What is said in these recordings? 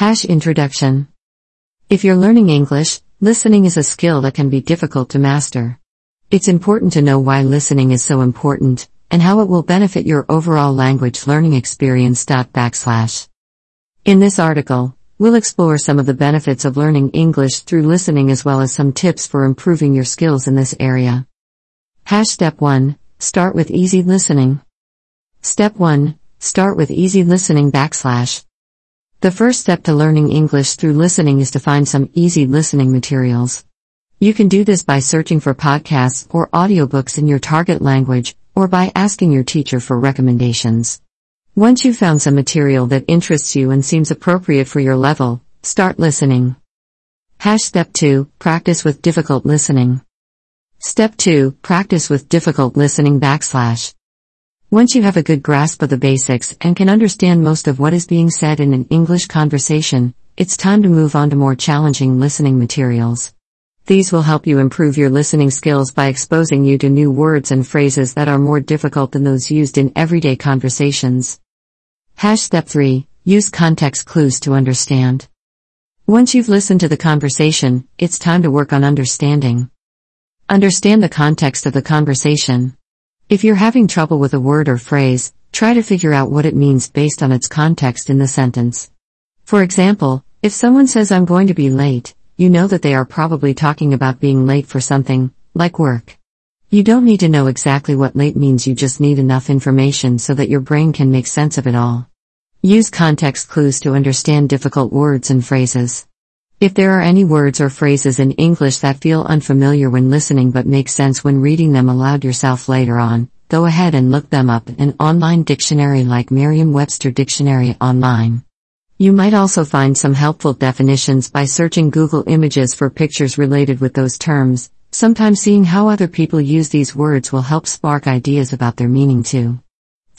Hash Introduction. If you're learning English, listening is a skill that can be difficult to master. It's important to know why listening is so important, and how it will benefit your overall language learning experience. Backslash. In this article, we'll explore some of the benefits of learning English through listening as well as some tips for improving your skills in this area. Hash Step 1 Start with easy listening. Step 1 Start with easy listening backslash. The first step to learning English through listening is to find some easy listening materials. You can do this by searching for podcasts or audiobooks in your target language, or by asking your teacher for recommendations. Once you've found some material that interests you and seems appropriate for your level, start listening. Hash Step 2 Practice with difficult listening. Step 2 Practice with difficult listening backslash. Once you have a good grasp of the basics and can understand most of what is being said in an English conversation, it's time to move on to more challenging listening materials. These will help you improve your listening skills by exposing you to new words and phrases that are more difficult than those used in everyday conversations. Hash Step 3 Use context clues to understand. Once you've listened to the conversation, it's time to work on understanding. Understand the context of the conversation. If you're having trouble with a word or phrase, try to figure out what it means based on its context in the sentence. For example, if someone says I'm going to be late, you know that they are probably talking about being late for something, like work. You don't need to know exactly what late means, you just need enough information so that your brain can make sense of it all. Use context clues to understand difficult words and phrases. If there are any words or phrases in English that feel unfamiliar when listening but make sense when reading them aloud yourself later on, go ahead and look them up in an online dictionary like Merriam-Webster Dictionary Online. You might also find some helpful definitions by searching Google Images for pictures related with those terms. Sometimes seeing how other people use these words will help spark ideas about their meaning too.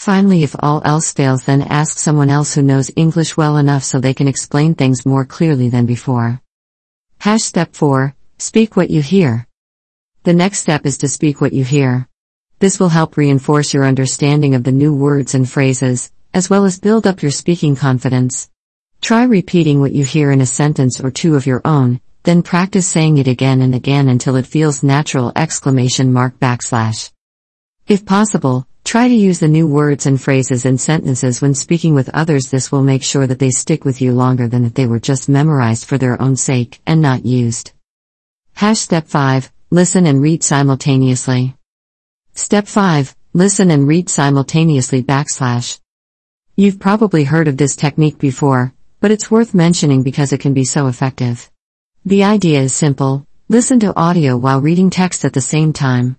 Finally, if all else fails, then ask someone else who knows English well enough so they can explain things more clearly than before. Hash step 4 Speak what you hear. The next step is to speak what you hear. This will help reinforce your understanding of the new words and phrases, as well as build up your speaking confidence. Try repeating what you hear in a sentence or two of your own, then practice saying it again and again until it feels natural exclamation mark backslash. If possible, Try to use the new words and phrases in sentences when speaking with others. This will make sure that they stick with you longer than if they were just memorized for their own sake and not used. Hash Step 5 Listen and read simultaneously. Step 5 Listen and read simultaneously backslash. You've probably heard of this technique before, but it's worth mentioning because it can be so effective. The idea is simple listen to audio while reading text at the same time.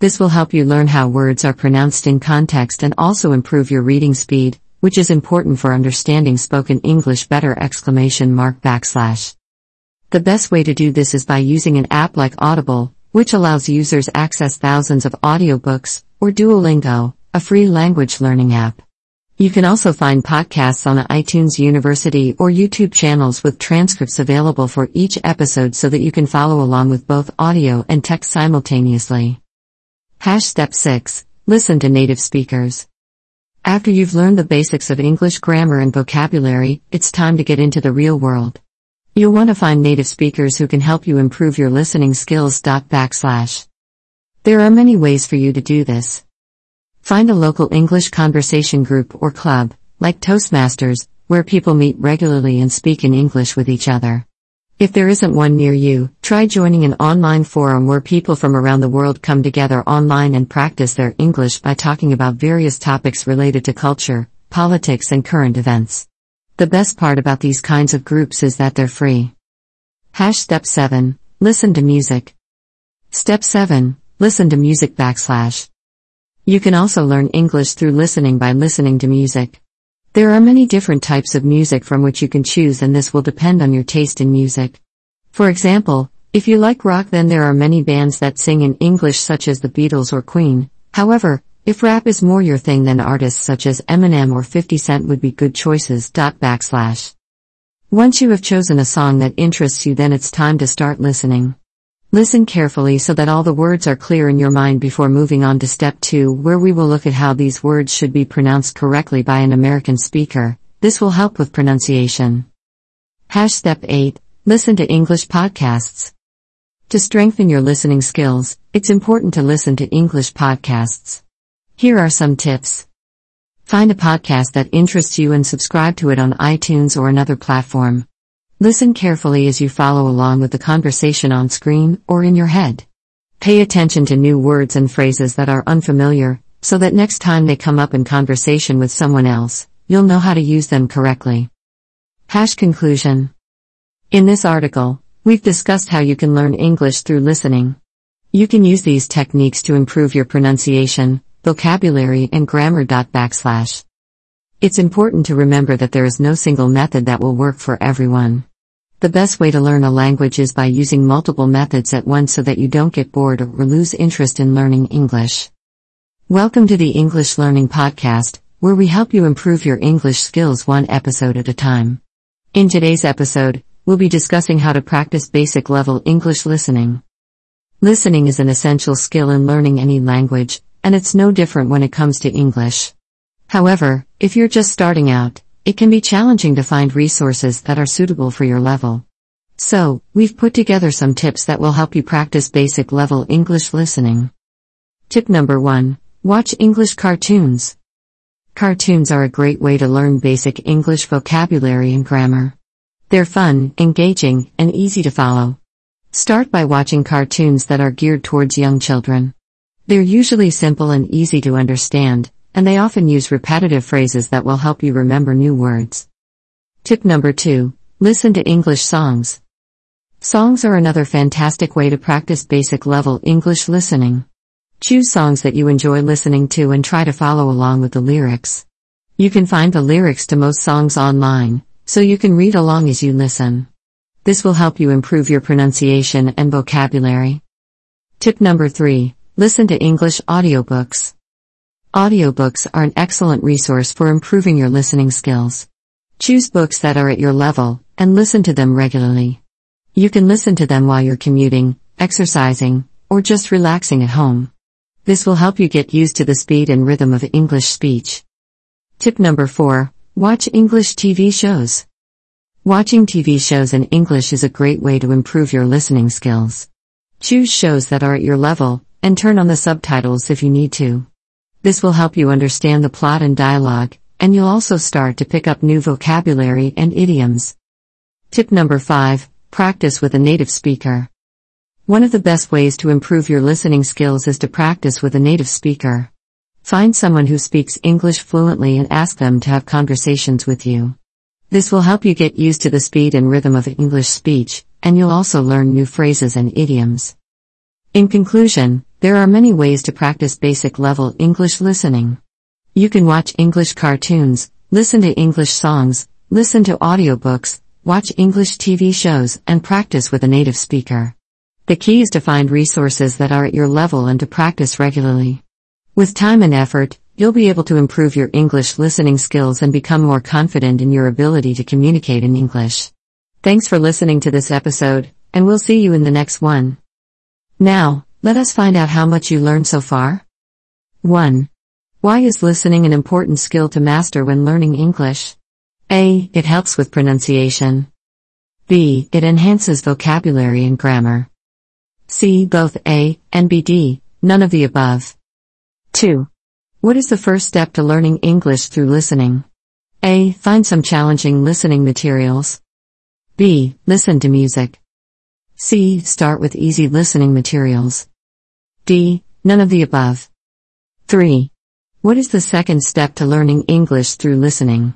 This will help you learn how words are pronounced in context and also improve your reading speed, which is important for understanding spoken English better exclamation mark backslash. The best way to do this is by using an app like Audible, which allows users access thousands of audiobooks, or Duolingo, a free language learning app. You can also find podcasts on the iTunes University or YouTube channels with transcripts available for each episode so that you can follow along with both audio and text simultaneously. Hash Step 6 Listen to native speakers. After you've learned the basics of English grammar and vocabulary, it's time to get into the real world. You'll want to find native speakers who can help you improve your listening skills. Backslash. There are many ways for you to do this. Find a local English conversation group or club, like Toastmasters, where people meet regularly and speak in English with each other. If there isn't one near you, try joining an online forum where people from around the world come together online and practice their English by talking about various topics related to culture, politics, and current events. The best part about these kinds of groups is that they're free. Hash Step 7 Listen to music. Step 7 Listen to music backslash. You can also learn English through listening by listening to music. There are many different types of music from which you can choose, and this will depend on your taste in music. For example, if you like rock, then there are many bands that sing in English, such as the Beatles or Queen. However, if rap is more your thing, then artists such as Eminem or 50 Cent would be good choices. Backslash. Once you have chosen a song that interests you, then it's time to start listening. Listen carefully so that all the words are clear in your mind before moving on to step 2, where we will look at how these words should be pronounced correctly by an American speaker. This will help with pronunciation. Hash step 8. Listen to English podcasts. To strengthen your listening skills, it's important to listen to English podcasts. Here are some tips. Find a podcast that interests you and subscribe to it on iTunes or another platform. Listen carefully as you follow along with the conversation on screen or in your head. Pay attention to new words and phrases that are unfamiliar, so that next time they come up in conversation with someone else, you'll know how to use them correctly. Hash conclusion. In this article, we've discussed how you can learn English through listening. You can use these techniques to improve your pronunciation, vocabulary, and grammar. Backslash. It's important to remember that there is no single method that will work for everyone. The best way to learn a language is by using multiple methods at once so that you don't get bored or lose interest in learning English. Welcome to the English Learning Podcast, where we help you improve your English skills one episode at a time. In today's episode, we'll be discussing how to practice basic level English listening. Listening is an essential skill in learning any language, and it's no different when it comes to English. However, if you're just starting out, it can be challenging to find resources that are suitable for your level. So, we've put together some tips that will help you practice basic level English listening. Tip number 1 Watch English cartoons. Cartoons are a great way to learn basic English vocabulary and grammar. They're fun, engaging, and easy to follow. Start by watching cartoons that are geared towards young children. They're usually simple and easy to understand, and they often use repetitive phrases that will help you remember new words. Tip number 2 Listen to English songs. Songs are another fantastic way to practice basic level English listening. Choose songs that you enjoy listening to and try to follow along with the lyrics. You can find the lyrics to most songs online, so you can read along as you listen. This will help you improve your pronunciation and vocabulary. Tip number 3 Listen to English audiobooks. Audiobooks are an excellent resource for improving your listening skills. Choose books that are at your level and listen to them regularly. You can listen to them while you're commuting, exercising, or just relaxing at home. This will help you get used to the speed and rhythm of English speech. Tip number 4 Watch English TV shows. Watching TV shows in English is a great way to improve your listening skills. Choose shows that are at your level, and turn on the subtitles if you need to. This will help you understand the plot and dialogue, and you'll also start to pick up new vocabulary and idioms. Tip number 5 Practice with a native speaker. One of the best ways to improve your listening skills is to practice with a native speaker. Find someone who speaks English fluently and ask them to have conversations with you. This will help you get used to the speed and rhythm of English speech, and you'll also learn new phrases and idioms. In conclusion, there are many ways to practice basic level English listening. You can watch English cartoons, listen to English songs, listen to audiobooks, watch English TV shows, and practice with a native speaker. The key is to find resources that are at your level and to practice regularly. With time and effort, you'll be able to improve your English listening skills and become more confident in your ability to communicate in English. Thanks for listening to this episode, and we'll see you in the next one. Now, let us find out how much you learned so far. 1. Why is listening an important skill to master when learning English? A. It helps with pronunciation. B. It enhances vocabulary and grammar. C. Both A and BD, none of the above. 2. What is the first step to learning English through listening? A. Find some challenging listening materials. B. Listen to music. C. Start with easy listening materials. D. None of the above. 3. What is the second step to learning English through listening?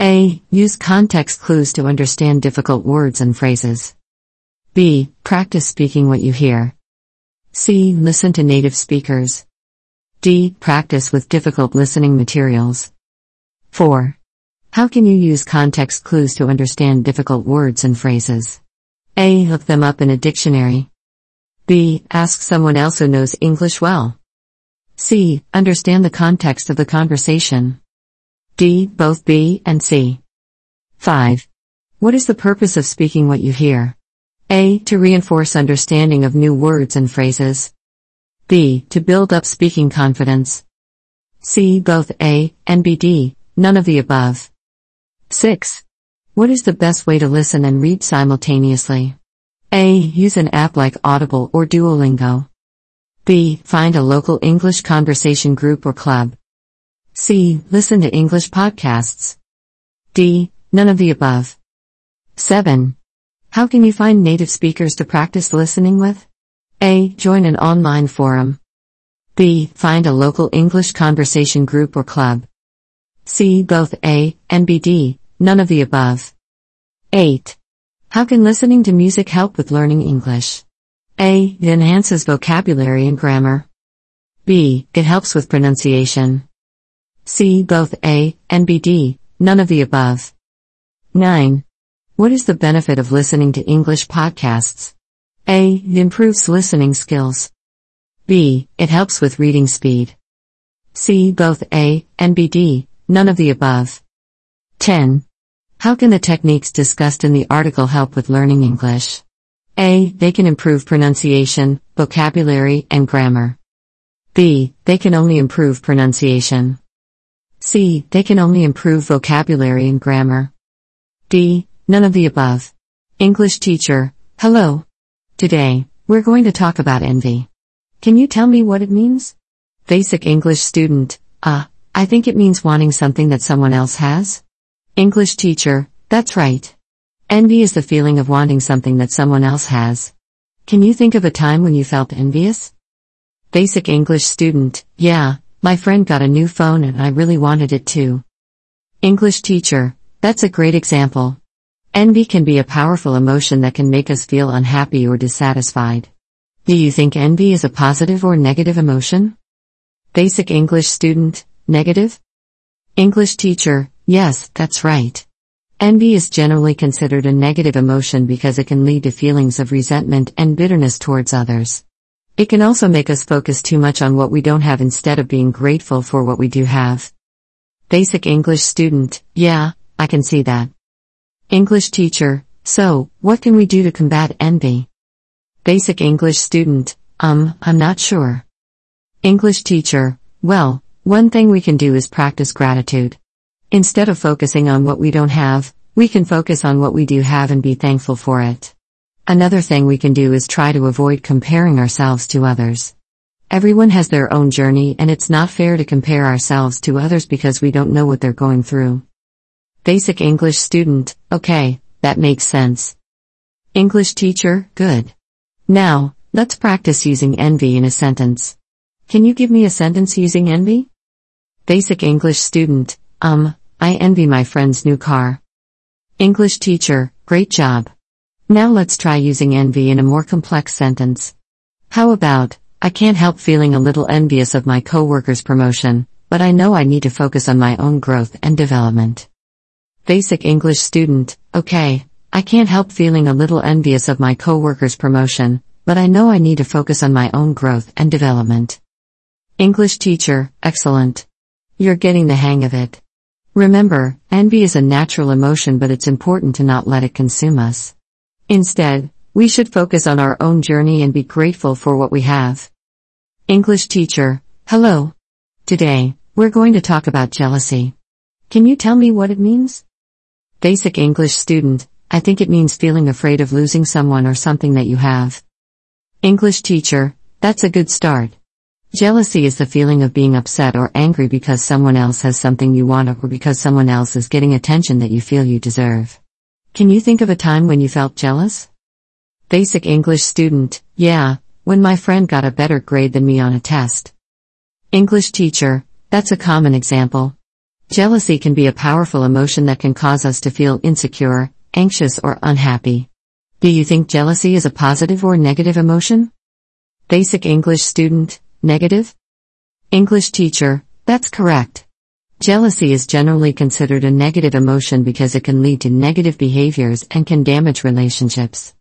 A. Use context clues to understand difficult words and phrases. B. Practice speaking what you hear. C. Listen to native speakers. D. Practice with difficult listening materials. 4. How can you use context clues to understand difficult words and phrases? A. Look them up in a dictionary. B. Ask someone else who knows English well. C. Understand the context of the conversation. D. Both B and C. 5. What is the purpose of speaking what you hear? A. To reinforce understanding of new words and phrases. B. To build up speaking confidence. C. Both A and BD, none of the above. 6. What is the best way to listen and read simultaneously? A. Use an app like Audible or Duolingo. B. Find a local English conversation group or club. C. Listen to English podcasts. D. None of the above. 7. How can you find native speakers to practice listening with? A. Join an online forum. B. Find a local English conversation group or club. C. Both A and B. D. None of the above. 8. How can listening to music help with learning English? A. It enhances vocabulary and grammar. B. It helps with pronunciation. C. Both A and B. D. None of the above. 9. What is the benefit of listening to English podcasts? A. It improves listening skills. B. It helps with reading speed. C. Both A and B. D. None of the above. 10. How can the techniques discussed in the article help with learning English? A. They can improve pronunciation, vocabulary, and grammar. B. They can only improve pronunciation. C. They can only improve vocabulary and grammar. D. None of the above. English teacher, hello. Today, we're going to talk about envy. Can you tell me what it means? Basic English student, ah, uh, I think it means wanting something that someone else has. English teacher, that's right. Envy is the feeling of wanting something that someone else has. Can you think of a time when you felt envious? Basic English student, yeah, my friend got a new phone and I really wanted it too. English teacher, that's a great example. Envy can be a powerful emotion that can make us feel unhappy or dissatisfied. Do you think envy is a positive or negative emotion? Basic English student, negative? English teacher, yes, that's right. Envy is generally considered a negative emotion because it can lead to feelings of resentment and bitterness towards others. It can also make us focus too much on what we don't have instead of being grateful for what we do have. Basic English student, yeah, I can see that. English teacher, so, what can we do to combat envy? Basic English student, um, I'm not sure. English teacher, well, one thing we can do is practice gratitude. Instead of focusing on what we don't have, we can focus on what we do have and be thankful for it. Another thing we can do is try to avoid comparing ourselves to others. Everyone has their own journey and it's not fair to compare ourselves to others because we don't know what they're going through. Basic English student, okay, that makes sense. English teacher, good. Now, let's practice using envy in a sentence. Can you give me a sentence using envy? Basic English student, um, I envy my friend's new car. English teacher, great job. Now let's try using envy in a more complex sentence. How about, I can't help feeling a little envious of my coworker's promotion, but I know I need to focus on my own growth and development. Basic English student, okay, I can't help feeling a little envious of my coworker's promotion, but I know I need to focus on my own growth and development. English teacher, excellent. You're getting the hang of it. Remember, envy is a natural emotion, but it's important to not let it consume us. Instead, we should focus on our own journey and be grateful for what we have. English teacher, hello. Today, we're going to talk about jealousy. Can you tell me what it means? Basic English student, I think it means feeling afraid of losing someone or something that you have. English teacher, that's a good start. Jealousy is the feeling of being upset or angry because someone else has something you want or because someone else is getting attention that you feel you deserve. Can you think of a time when you felt jealous? Basic English student, yeah, when my friend got a better grade than me on a test. English teacher, that's a common example. Jealousy can be a powerful emotion that can cause us to feel insecure, anxious, or unhappy. Do you think jealousy is a positive or negative emotion? Basic English student, negative? English teacher, that's correct. Jealousy is generally considered a negative emotion because it can lead to negative behaviors and can damage relationships.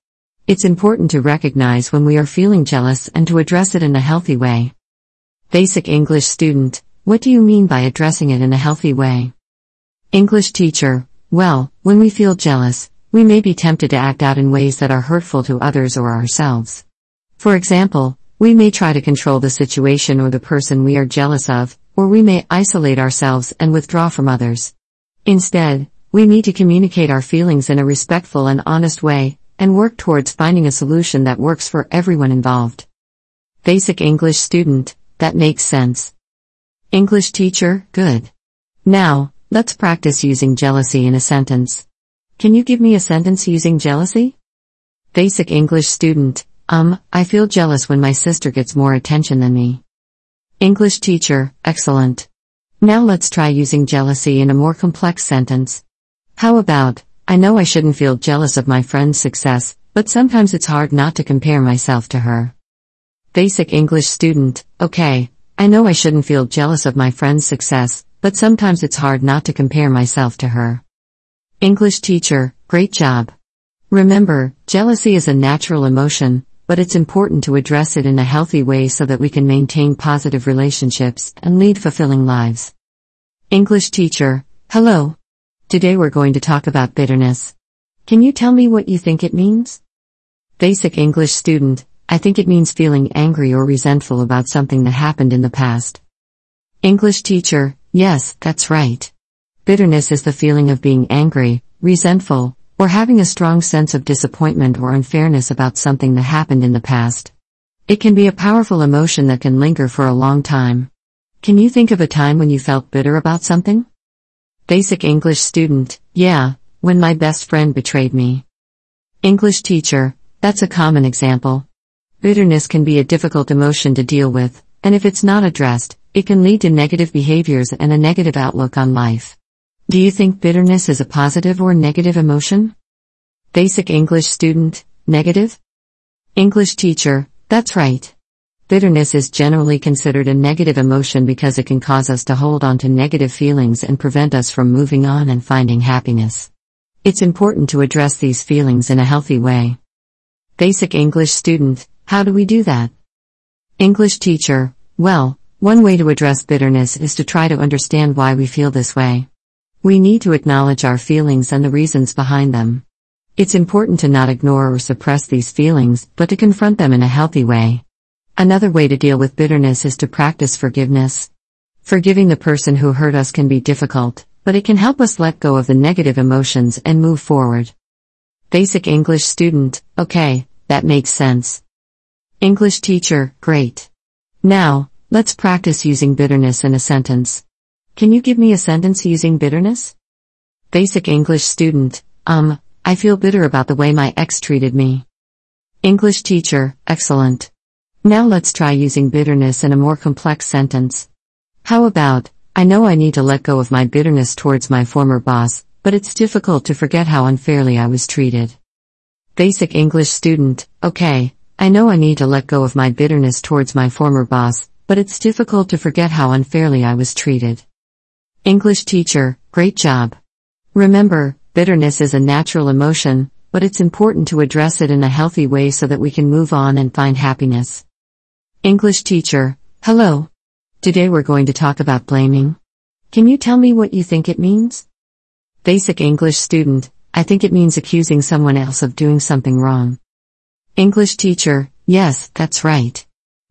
It's important to recognize when we are feeling jealous and to address it in a healthy way. Basic English student, what do you mean by addressing it in a healthy way? English teacher, well, when we feel jealous, we may be tempted to act out in ways that are hurtful to others or ourselves. For example, we may try to control the situation or the person we are jealous of, or we may isolate ourselves and withdraw from others. Instead, we need to communicate our feelings in a respectful and honest way, and work towards finding a solution that works for everyone involved. Basic English student, that makes sense. English teacher, good. Now, let's practice using jealousy in a sentence. Can you give me a sentence using jealousy? Basic English student, um, I feel jealous when my sister gets more attention than me. English teacher, excellent. Now let's try using jealousy in a more complex sentence. How about, I know I shouldn't feel jealous of my friend's success, but sometimes it's hard not to compare myself to her. Basic English student, okay, I know I shouldn't feel jealous of my friend's success, but sometimes it's hard not to compare myself to her. English teacher, great job. Remember, jealousy is a natural emotion, but it's important to address it in a healthy way so that we can maintain positive relationships and lead fulfilling lives. English teacher, hello. Today we're going to talk about bitterness. Can you tell me what you think it means? Basic English student, I think it means feeling angry or resentful about something that happened in the past. English teacher, yes, that's right. Bitterness is the feeling of being angry, resentful, or having a strong sense of disappointment or unfairness about something that happened in the past. It can be a powerful emotion that can linger for a long time. Can you think of a time when you felt bitter about something? Basic English student, yeah, when my best friend betrayed me. English teacher, that's a common example. Bitterness can be a difficult emotion to deal with, and if it's not addressed, it can lead to negative behaviors and a negative outlook on life. Do you think bitterness is a positive or negative emotion? Basic English student, negative? English teacher, that's right. Bitterness is generally considered a negative emotion because it can cause us to hold on to negative feelings and prevent us from moving on and finding happiness. It's important to address these feelings in a healthy way. Basic English student, how do we do that? English teacher, well, one way to address bitterness is to try to understand why we feel this way. We need to acknowledge our feelings and the reasons behind them. It's important to not ignore or suppress these feelings, but to confront them in a healthy way. Another way to deal with bitterness is to practice forgiveness. Forgiving the person who hurt us can be difficult, but it can help us let go of the negative emotions and move forward. Basic English student, okay, that makes sense. English teacher, great. Now, let's practice using bitterness in a sentence. Can you give me a sentence using bitterness? Basic English student, um, I feel bitter about the way my ex treated me. English teacher, excellent. Now let's try using bitterness in a more complex sentence. How about, I know I need to let go of my bitterness towards my former boss, but it's difficult to forget how unfairly I was treated. Basic English student, okay, I know I need to let go of my bitterness towards my former boss, but it's difficult to forget how unfairly I was treated. English teacher, great job. Remember, bitterness is a natural emotion, but it's important to address it in a healthy way so that we can move on and find happiness. English teacher, hello. Today we're going to talk about blaming. Can you tell me what you think it means? Basic English student, I think it means accusing someone else of doing something wrong. English teacher, yes, that's right.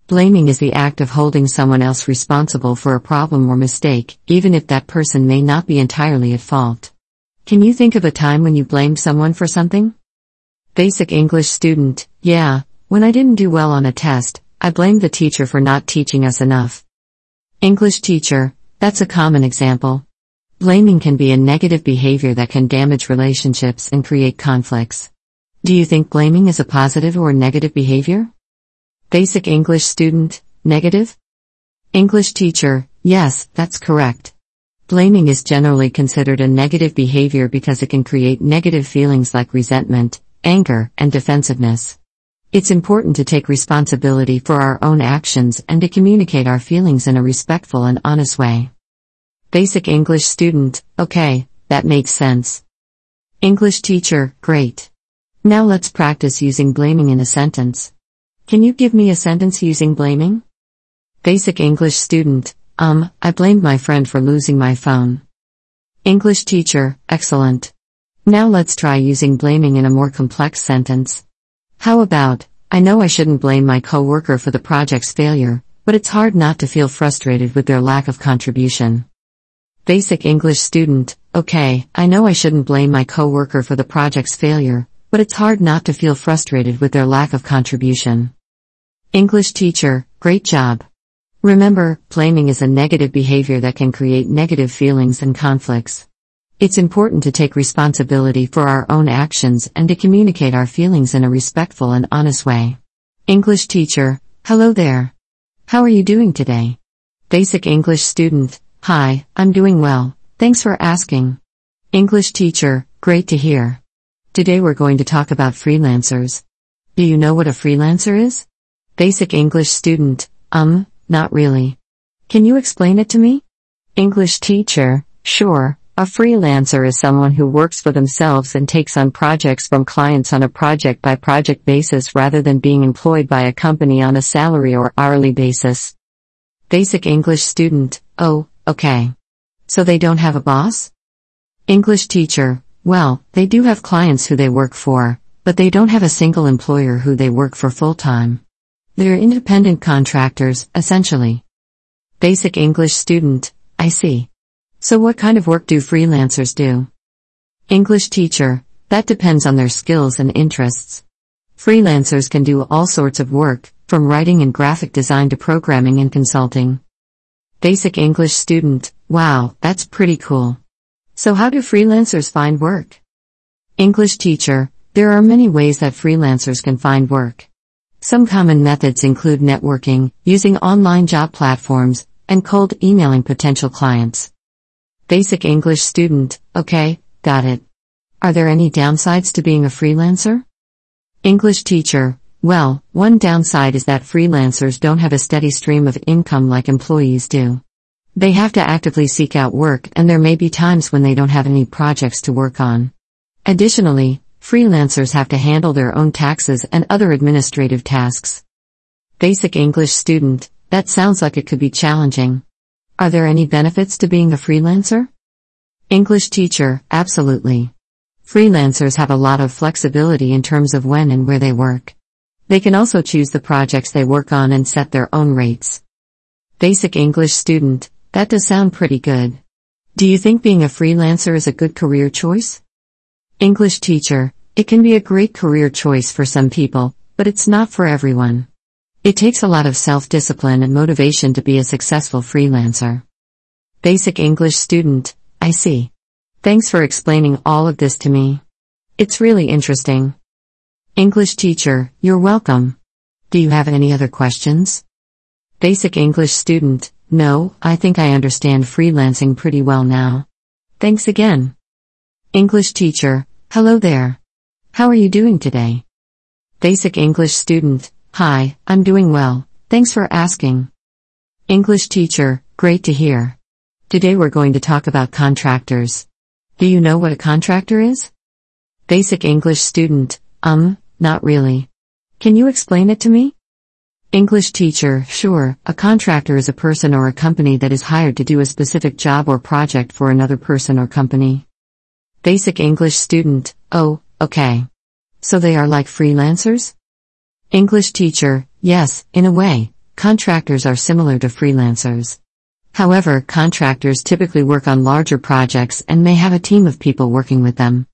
Blaming is the act of holding someone else responsible for a problem or mistake, even if that person may not be entirely at fault. Can you think of a time when you blamed someone for something? Basic English student, yeah, when I didn't do well on a test, I blamed the teacher for not teaching us enough. English teacher, that's a common example. Blaming can be a negative behavior that can damage relationships and create conflicts. Do you think blaming is a positive or negative behavior? Basic English student, negative? English teacher, yes, that's correct. Blaming is generally considered a negative behavior because it can create negative feelings like resentment, anger, and defensiveness. It's important to take responsibility for our own actions and to communicate our feelings in a respectful and honest way. Basic English student, okay, that makes sense. English teacher, great. Now let's practice using blaming in a sentence. Can you give me a sentence using blaming? Basic English student, um, I blamed my friend for losing my phone. English teacher, excellent. Now let's try using blaming in a more complex sentence. How about, I know I shouldn't blame my coworker for the project's failure, but it's hard not to feel frustrated with their lack of contribution. Basic English student, okay, I know I shouldn't blame my coworker for the project's failure, but it's hard not to feel frustrated with their lack of contribution. English teacher, great job. Remember, blaming is a negative behavior that can create negative feelings and conflicts. It's important to take responsibility for our own actions and to communicate our feelings in a respectful and honest way. English teacher, hello there. How are you doing today? Basic English student, hi, I'm doing well, thanks for asking. English teacher, great to hear. Today we're going to talk about freelancers. Do you know what a freelancer is? Basic English student, um, not really. Can you explain it to me? English teacher, sure. A freelancer is someone who works for themselves and takes on projects from clients on a project by project basis rather than being employed by a company on a salary or hourly basis. Basic English student, oh, okay. So they don't have a boss? English teacher, well, they do have clients who they work for, but they don't have a single employer who they work for full time. They're independent contractors, essentially. Basic English student, I see. So what kind of work do freelancers do? English teacher, that depends on their skills and interests. Freelancers can do all sorts of work, from writing and graphic design to programming and consulting. Basic English student, wow, that's pretty cool. So how do freelancers find work? English teacher, there are many ways that freelancers can find work. Some common methods include networking, using online job platforms, and cold emailing potential clients. Basic English student, okay, got it. Are there any downsides to being a freelancer? English teacher, well, one downside is that freelancers don't have a steady stream of income like employees do. They have to actively seek out work and there may be times when they don't have any projects to work on. Additionally, freelancers have to handle their own taxes and other administrative tasks. Basic English student, that sounds like it could be challenging. Are there any benefits to being a freelancer? English teacher, absolutely. Freelancers have a lot of flexibility in terms of when and where they work. They can also choose the projects they work on and set their own rates. Basic English student, that does sound pretty good. Do you think being a freelancer is a good career choice? English teacher, it can be a great career choice for some people, but it's not for everyone. It takes a lot of self discipline and motivation to be a successful freelancer. Basic English student, I see. Thanks for explaining all of this to me. It's really interesting. English teacher, you're welcome. Do you have any other questions? Basic English student, no, I think I understand freelancing pretty well now. Thanks again. English teacher, hello there. How are you doing today? Basic English student, Hi, I'm doing well, thanks for asking. English teacher, great to hear. Today we're going to talk about contractors. Do you know what a contractor is? Basic English student, um, not really. Can you explain it to me? English teacher, sure, a contractor is a person or a company that is hired to do a specific job or project for another person or company. Basic English student, oh, okay. So they are like freelancers? English teacher, yes, in a way, contractors are similar to freelancers. However, contractors typically work on larger projects and may have a team of people working with them.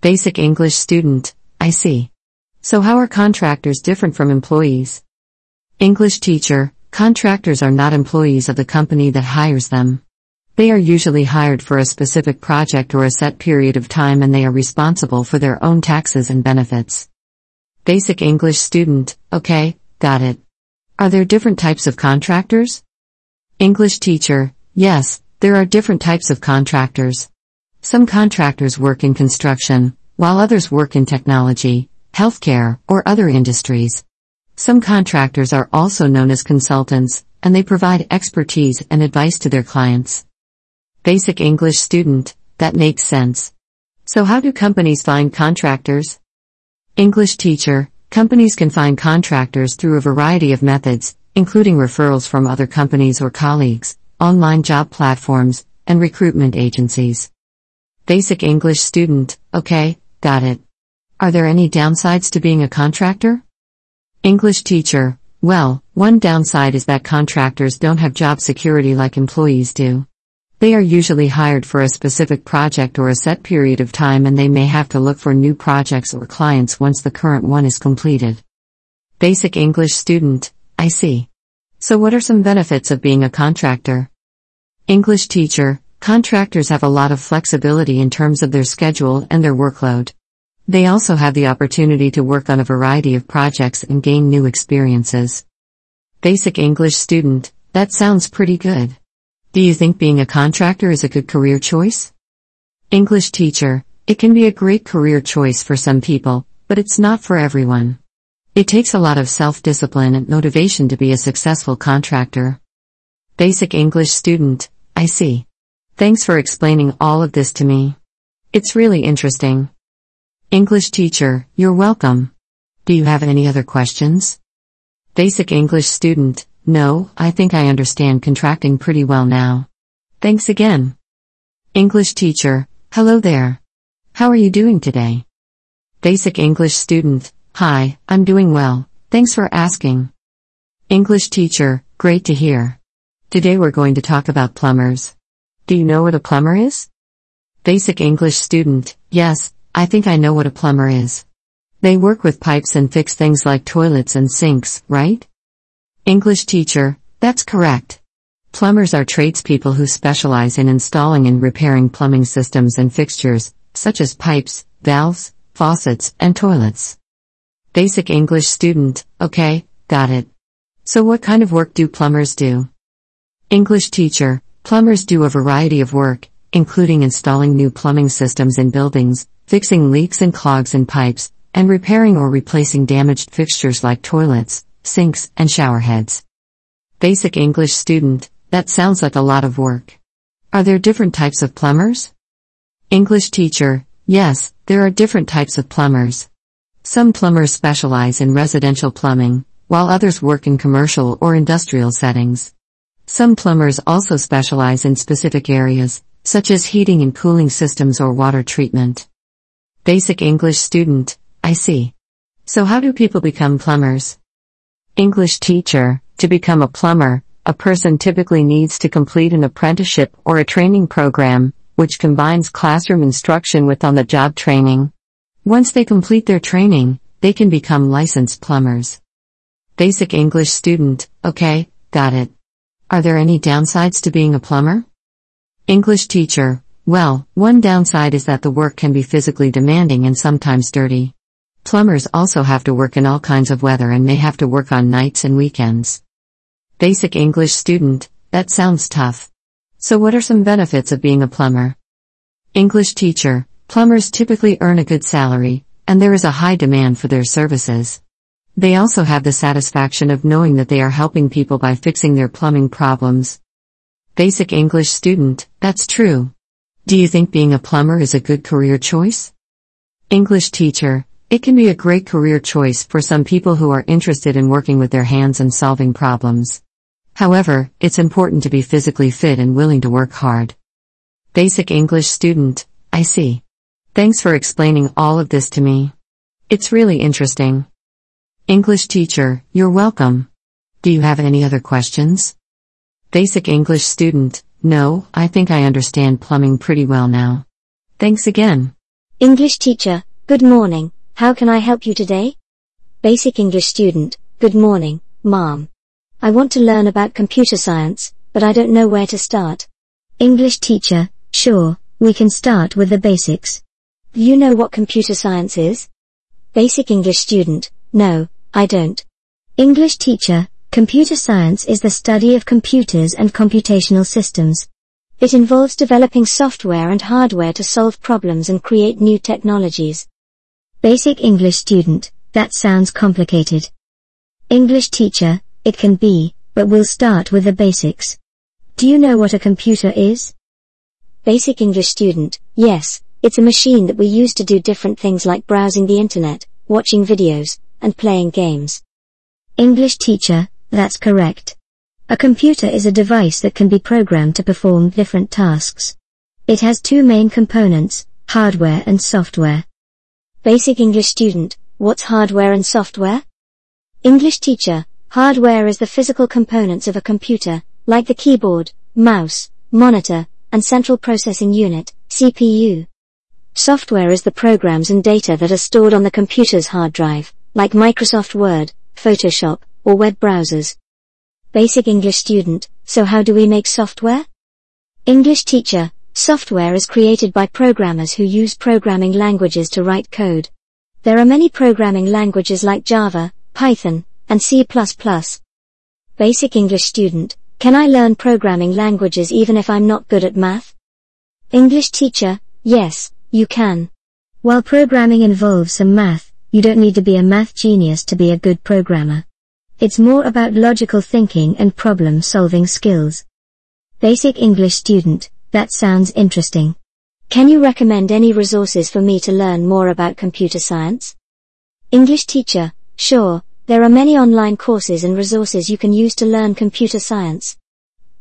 Basic English student, I see. So how are contractors different from employees? English teacher, contractors are not employees of the company that hires them. They are usually hired for a specific project or a set period of time and they are responsible for their own taxes and benefits. Basic English student, okay, got it. Are there different types of contractors? English teacher, yes, there are different types of contractors. Some contractors work in construction, while others work in technology, healthcare, or other industries. Some contractors are also known as consultants, and they provide expertise and advice to their clients. Basic English student, that makes sense. So how do companies find contractors? English teacher, companies can find contractors through a variety of methods, including referrals from other companies or colleagues, online job platforms, and recruitment agencies. Basic English student, okay, got it. Are there any downsides to being a contractor? English teacher, well, one downside is that contractors don't have job security like employees do. They are usually hired for a specific project or a set period of time and they may have to look for new projects or clients once the current one is completed. Basic English student, I see. So what are some benefits of being a contractor? English teacher, contractors have a lot of flexibility in terms of their schedule and their workload. They also have the opportunity to work on a variety of projects and gain new experiences. Basic English student, that sounds pretty good. Do you think being a contractor is a good career choice? English teacher, it can be a great career choice for some people, but it's not for everyone. It takes a lot of self-discipline and motivation to be a successful contractor. Basic English student, I see. Thanks for explaining all of this to me. It's really interesting. English teacher, you're welcome. Do you have any other questions? Basic English student, no, I think I understand contracting pretty well now. Thanks again. English teacher, hello there. How are you doing today? Basic English student, hi, I'm doing well, thanks for asking. English teacher, great to hear. Today we're going to talk about plumbers. Do you know what a plumber is? Basic English student, yes, I think I know what a plumber is. They work with pipes and fix things like toilets and sinks, right? English teacher, that's correct. Plumbers are tradespeople who specialize in installing and repairing plumbing systems and fixtures, such as pipes, valves, faucets, and toilets. Basic English student, okay, got it. So what kind of work do plumbers do? English teacher, plumbers do a variety of work, including installing new plumbing systems in buildings, fixing leaks and clogs in pipes, and repairing or replacing damaged fixtures like toilets, sinks, and shower heads. Basic English student, that sounds like a lot of work. Are there different types of plumbers? English teacher, yes, there are different types of plumbers. Some plumbers specialize in residential plumbing, while others work in commercial or industrial settings. Some plumbers also specialize in specific areas, such as heating and cooling systems or water treatment. Basic English student, I see. So how do people become plumbers? English teacher, to become a plumber, a person typically needs to complete an apprenticeship or a training program, which combines classroom instruction with on the job training. Once they complete their training, they can become licensed plumbers. Basic English student, okay, got it. Are there any downsides to being a plumber? English teacher, well, one downside is that the work can be physically demanding and sometimes dirty. Plumbers also have to work in all kinds of weather and may have to work on nights and weekends. Basic English student, that sounds tough. So what are some benefits of being a plumber? English teacher, plumbers typically earn a good salary, and there is a high demand for their services. They also have the satisfaction of knowing that they are helping people by fixing their plumbing problems. Basic English student, that's true. Do you think being a plumber is a good career choice? English teacher, it can be a great career choice for some people who are interested in working with their hands and solving problems. However, it's important to be physically fit and willing to work hard. Basic English student, I see. Thanks for explaining all of this to me. It's really interesting. English teacher, you're welcome. Do you have any other questions? Basic English student, no, I think I understand plumbing pretty well now. Thanks again. English teacher, good morning. How can I help you today? Basic English student, good morning, mom. I want to learn about computer science, but I don't know where to start. English teacher, sure, we can start with the basics. You know what computer science is? Basic English student, no, I don't. English teacher, computer science is the study of computers and computational systems. It involves developing software and hardware to solve problems and create new technologies. Basic English student, that sounds complicated. English teacher, it can be, but we'll start with the basics. Do you know what a computer is? Basic English student, yes, it's a machine that we use to do different things like browsing the internet, watching videos, and playing games. English teacher, that's correct. A computer is a device that can be programmed to perform different tasks. It has two main components, hardware and software. Basic English student, what's hardware and software? English teacher, hardware is the physical components of a computer, like the keyboard, mouse, monitor, and Central Processing Unit, CPU. Software is the programs and data that are stored on the computer's hard drive, like Microsoft Word, Photoshop, or web browsers. Basic English student, so how do we make software? English teacher, software is created by programmers who use programming languages to write code. There are many programming languages like Java, Python, and C++. Basic English student, can I learn programming languages even if I'm not good at math? English teacher, yes, you can. While programming involves some math, you don't need to be a math genius to be a good programmer. It's more about logical thinking and problem solving skills. Basic English student, that sounds interesting. Can you recommend any resources for me to learn more about computer science? English teacher, sure, there are many online courses and resources you can use to learn computer science.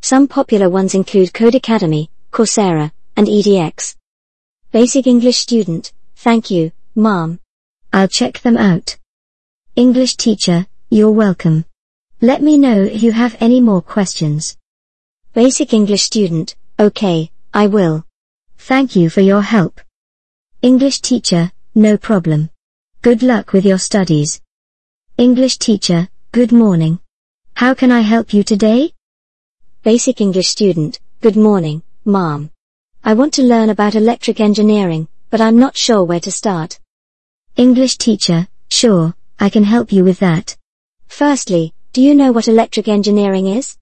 Some popular ones include Codecademy, Coursera, and edX. Basic English student, thank you, mom. I'll check them out. English teacher, you're welcome. Let me know if you have any more questions. Basic English student, okay, I will. Thank you for your help. English teacher, no problem. Good luck with your studies. English teacher, good morning. How can I help you today? Basic English student, good morning, mom. I want to learn about electric engineering, but I'm not sure where to start. English teacher, sure, I can help you with that. Firstly, do you know what electric engineering is?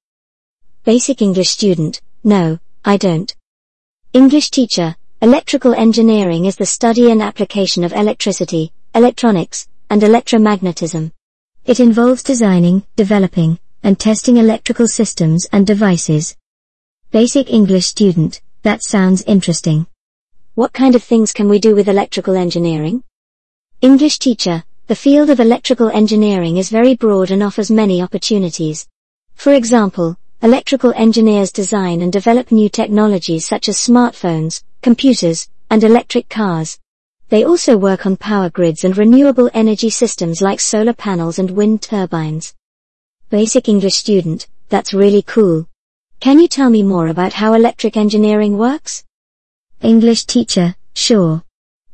Basic English student, no, I don't. English teacher, electrical engineering is the study and application of electricity, electronics, and electromagnetism. It involves designing, developing, and testing electrical systems and devices. Basic English student, that sounds interesting. What kind of things can we do with electrical engineering? English teacher, the field of electrical engineering is very broad and offers many opportunities. For example, electrical engineers design and develop new technologies such as smartphones, computers, and electric cars. They also work on power grids and renewable energy systems like solar panels and wind turbines. Basic English student, that's really cool. Can you tell me more about how electric engineering works? English teacher, sure.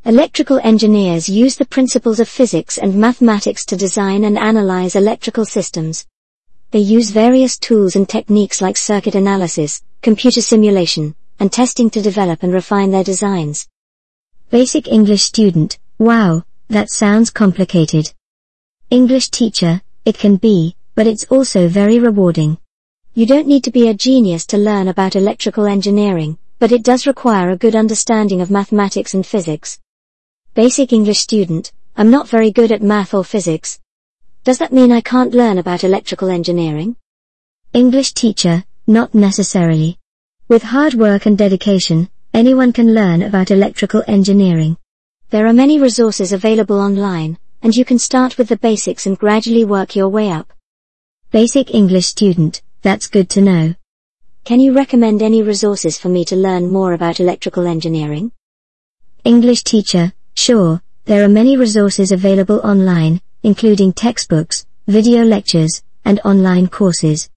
Electrical engineers use the principles of physics and mathematics to design and analyze electrical systems. They use various tools and techniques like circuit analysis, computer simulation, and testing to develop and refine their designs. Basic English student, wow, that sounds complicated. English teacher, it can be, but it's also very rewarding. You don't need to be a genius to learn about electrical engineering, but it does require a good understanding of mathematics and physics. Basic English student, I'm not very good at math or physics, does that mean I can't learn about electrical engineering? English teacher, not necessarily. With hard work and dedication, anyone can learn about electrical engineering. There are many resources available online, and you can start with the basics and gradually work your way up. Basic English student, that's good to know. Can you recommend any resources for me to learn more about electrical engineering? English teacher, sure, there are many resources available online, including textbooks, video lectures, and online courses.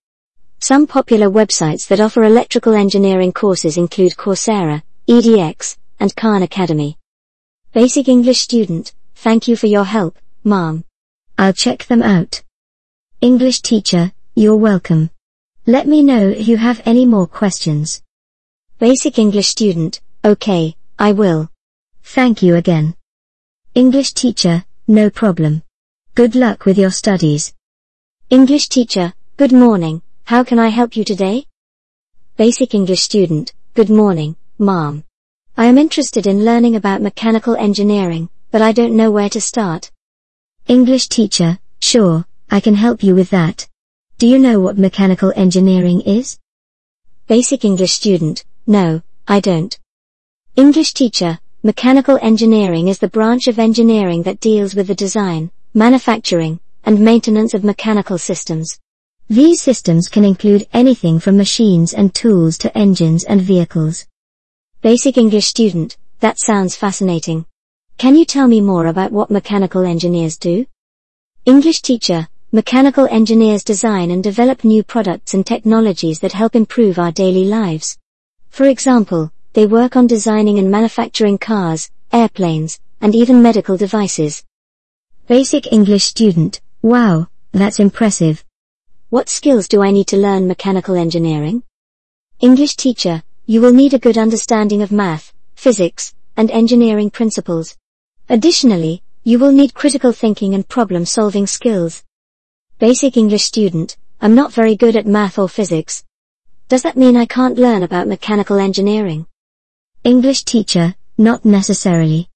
Some popular websites that offer electrical engineering courses include Coursera, edX, and Khan Academy. Basic English student, thank you for your help, mom. I'll check them out. English teacher, you're welcome. Let me know if you have any more questions. Basic English student, okay, I will. Thank you again. English teacher, no problem. Good luck with your studies. English teacher, good morning, how can I help you today? Basic English student, good morning, mom. I am interested in learning about mechanical engineering, but I don't know where to start. English teacher, sure, I can help you with that. Do you know what mechanical engineering is? Basic English student, no, I don't. English teacher, mechanical engineering is the branch of engineering that deals with the design, manufacturing, and maintenance of mechanical systems. These systems can include anything from machines and tools to engines and vehicles. Basic English student, that sounds fascinating. Can you tell me more about what mechanical engineers do? English teacher, mechanical engineers design and develop new products and technologies that help improve our daily lives. For example, they work on designing and manufacturing cars, airplanes, and even medical devices. Basic English student, wow, that's impressive. What skills do I need to learn mechanical engineering? English teacher, you will need a good understanding of math, physics, and engineering principles. Additionally, you will need critical thinking and problem solving skills. Basic English student, I'm not very good at math or physics. Does that mean I can't learn about mechanical engineering? English teacher, not necessarily.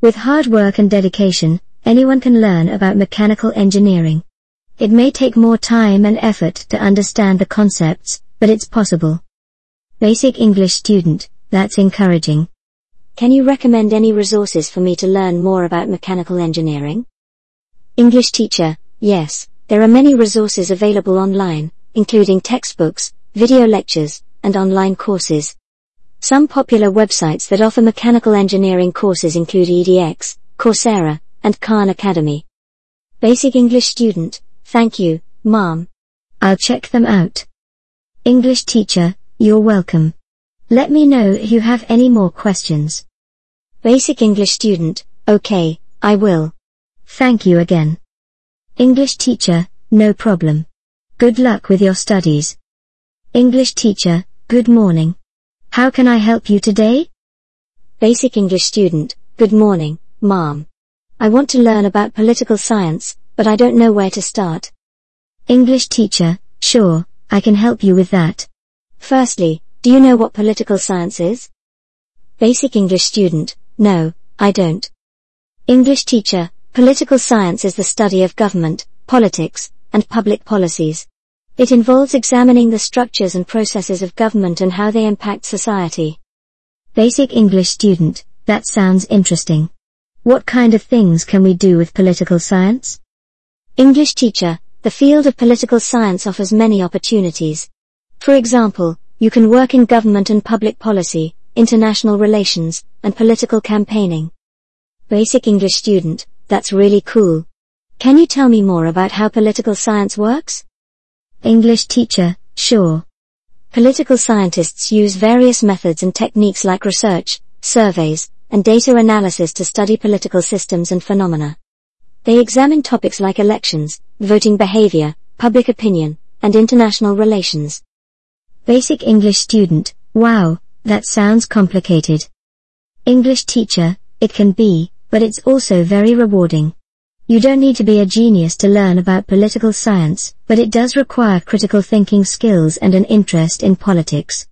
With hard work and dedication, anyone can learn about mechanical engineering. It may take more time and effort to understand the concepts, but it's possible. Basic English student, that's encouraging. Can you recommend any resources for me to learn more about mechanical engineering? English teacher, yes, there are many resources available online, including textbooks, video lectures, and online courses. Some popular websites that offer mechanical engineering courses include EDX, Coursera, and Khan Academy. Basic English student, thank you, mom. I'll check them out. English teacher, you're welcome. Let me know if you have any more questions. Basic English student, okay, I will. Thank you again. English teacher, no problem. Good luck with your studies. English teacher, good morning. How can I help you today? Basic English student, good morning, mom. I want to learn about political science, but I don't know where to start. English teacher, sure, I can help you with that. Firstly, do you know what political science is? Basic English student, no, I don't. English teacher, political science is the study of government, politics, and public policies. It involves examining the structures and processes of government and how they impact society. Basic English student, that sounds interesting. What kind of things can we do with political science? English teacher, the field of political science offers many opportunities. For example, you can work in government and public policy, international relations, and political campaigning. Basic English student, that's really cool. Can you tell me more about how political science works? English teacher, sure. Political scientists use various methods and techniques like research, surveys, and data analysis to study political systems and phenomena. They examine topics like elections, voting behavior, public opinion, and international relations. Basic English student, wow, that sounds complicated. English teacher, it can be, but it's also very rewarding. You don't need to be a genius to learn about political science, but it does require critical thinking skills and an interest in politics.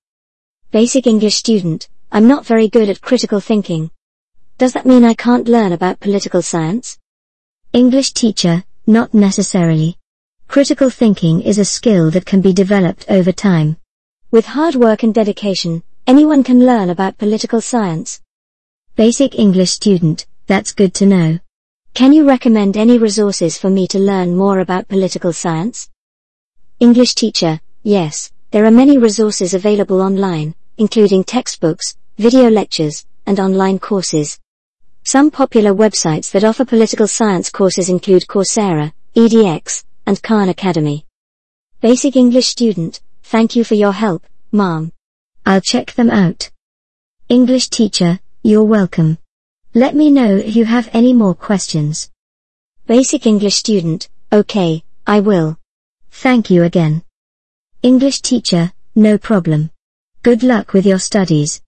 Basic English student, I'm not very good at critical thinking. Does that mean I can't learn about political science? English teacher, not necessarily. Critical thinking is a skill that can be developed over time. With hard work and dedication, anyone can learn about political science. Basic English student, that's good to know. Can you recommend any resources for me to learn more about political science? English teacher, yes, there are many resources available online, including textbooks, video lectures, and online courses. Some popular websites that offer political science courses include Coursera, EDX, and Khan Academy. Basic English student, thank you for your help, mom. I'll check them out. English teacher, you're welcome. Let me know if you have any more questions. Basic English student, okay, I will. Thank you again. English teacher, no problem. Good luck with your studies.